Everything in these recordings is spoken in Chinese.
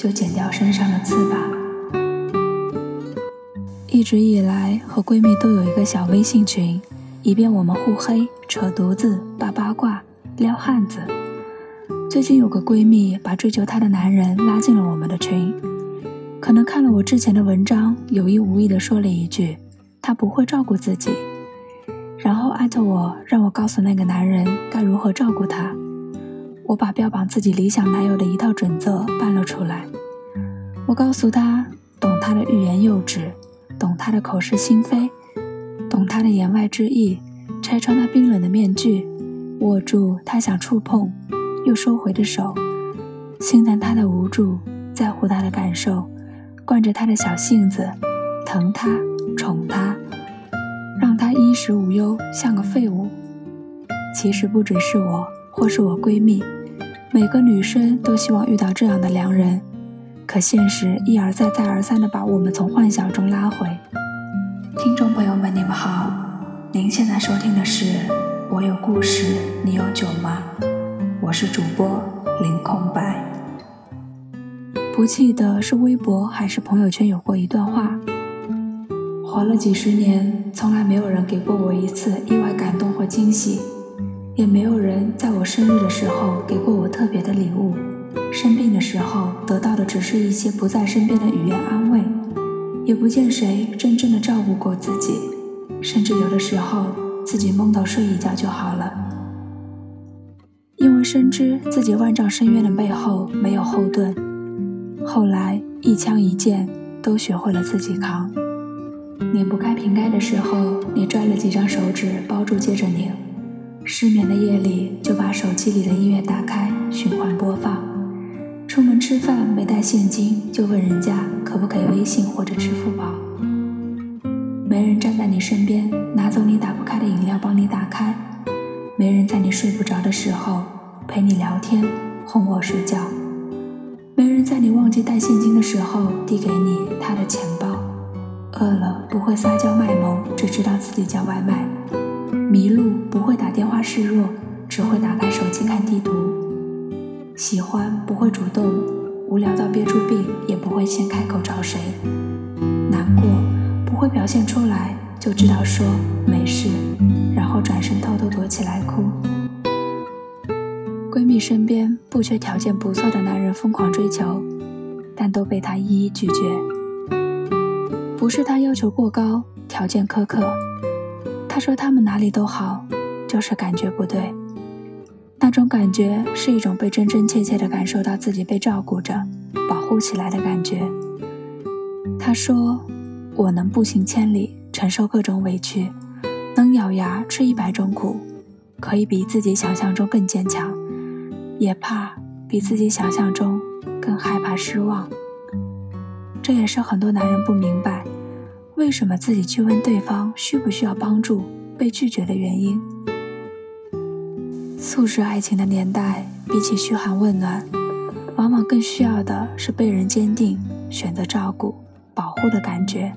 就剪掉身上的刺吧。一直以来和闺蜜都有一个小微信群，以便我们互黑、扯犊子、扒八卦、撩汉子。最近有个闺蜜把追求她的男人拉进了我们的群，可能看了我之前的文章，有意无意地说了一句：“她不会照顾自己。”然后艾特我，让我告诉那个男人该如何照顾她。我把标榜自己理想男友的一套准则搬了出来。我告诉他，懂他的欲言又止，懂他的口是心非，懂他的言外之意，拆穿他冰冷的面具，握住他想触碰又收回的手，心疼他的无助，在乎他的感受，惯着他的小性子，疼他，宠他，让他衣食无忧，像个废物。其实不只是我，或是我闺蜜。每个女生都希望遇到这样的良人，可现实一而再、再而三地把我们从幻想中拉回。听众朋友们，你们好，您现在收听的是《我有故事，你有酒吗》？我是主播林空白。不记得是微博还是朋友圈有过一段话：活了几十年，从来没有人给过我一次意外感动或惊喜。也没有人在我生日的时候给过我特别的礼物，生病的时候得到的只是一些不在身边的语言安慰，也不见谁真正的照顾过自己，甚至有的时候自己梦到睡一觉就好了。因为深知自己万丈深渊的背后没有后盾，后来一枪一箭都学会了自己扛。拧不开瓶盖的时候，你拽了几张手指包住，接着拧。失眠的夜里，就把手机里的音乐打开，循环播放。出门吃饭没带现金，就问人家可不可以微信或者支付宝。没人站在你身边，拿走你打不开的饮料帮你打开。没人在你睡不着的时候陪你聊天，哄我睡觉。没人在你忘记带现金的时候递给你他的钱包。饿了不会撒娇卖萌，只知道自己叫外卖。迷路不会打电话示弱，只会打开手机看地图。喜欢不会主动，无聊到憋出病也不会先开口找谁。难过不会表现出来，就知道说没事，然后转身偷偷躲起来哭。闺蜜身边不缺条件不错的男人疯狂追求，但都被她一一拒绝。不是她要求过高，条件苛刻。他说他们哪里都好，就是感觉不对。那种感觉是一种被真真切切的感受到自己被照顾着、保护起来的感觉。他说：“我能步行千里，承受各种委屈，能咬牙吃一百种苦，可以比自己想象中更坚强，也怕比自己想象中更害怕失望。”这也是很多男人不明白。为什么自己去问对方需不需要帮助，被拒绝的原因？素食爱情的年代，比起嘘寒问暖，往往更需要的是被人坚定、选择照顾、保护的感觉。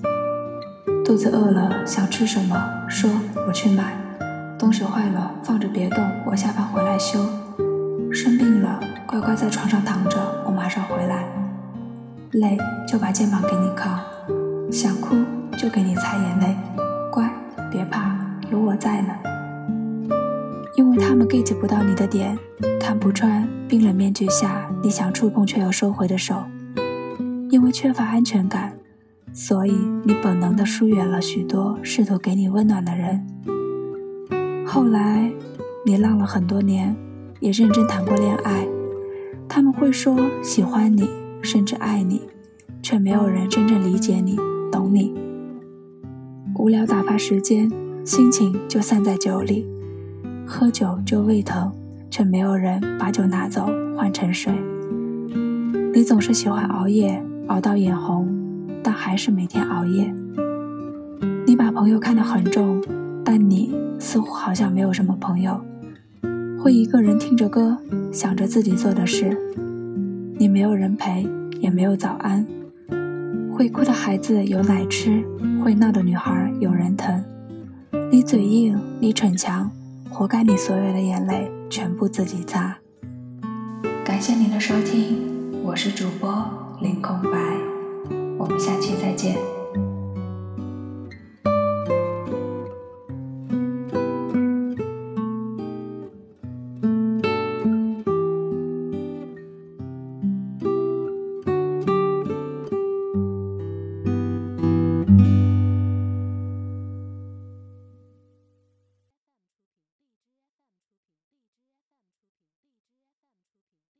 肚子饿了想吃什么，说我去买；东西坏了放着别动，我下班回来修；生病了乖乖在床上躺着，我马上回来；累就把肩膀给你靠；想哭。就给你擦眼泪，乖，别怕，有我在呢。因为他们 get 不到你的点，看不穿冰冷面具下你想触碰却又收回的手。因为缺乏安全感，所以你本能的疏远了许多试图给你温暖的人。后来，你浪了很多年，也认真谈过恋爱，他们会说喜欢你，甚至爱你，却没有人真正理解你，懂你。无聊打发时间，心情就散在酒里，喝酒就胃疼，却没有人把酒拿走换成水。你总是喜欢熬夜，熬到眼红，但还是每天熬夜。你把朋友看得很重，但你似乎好像没有什么朋友，会一个人听着歌，想着自己做的事。你没有人陪，也没有早安。会哭的孩子有奶吃，会闹的女孩有人疼。你嘴硬，你逞强，活该你所有的眼泪全部自己擦。感谢您的收听，我是。主播林空白，我们下期再见。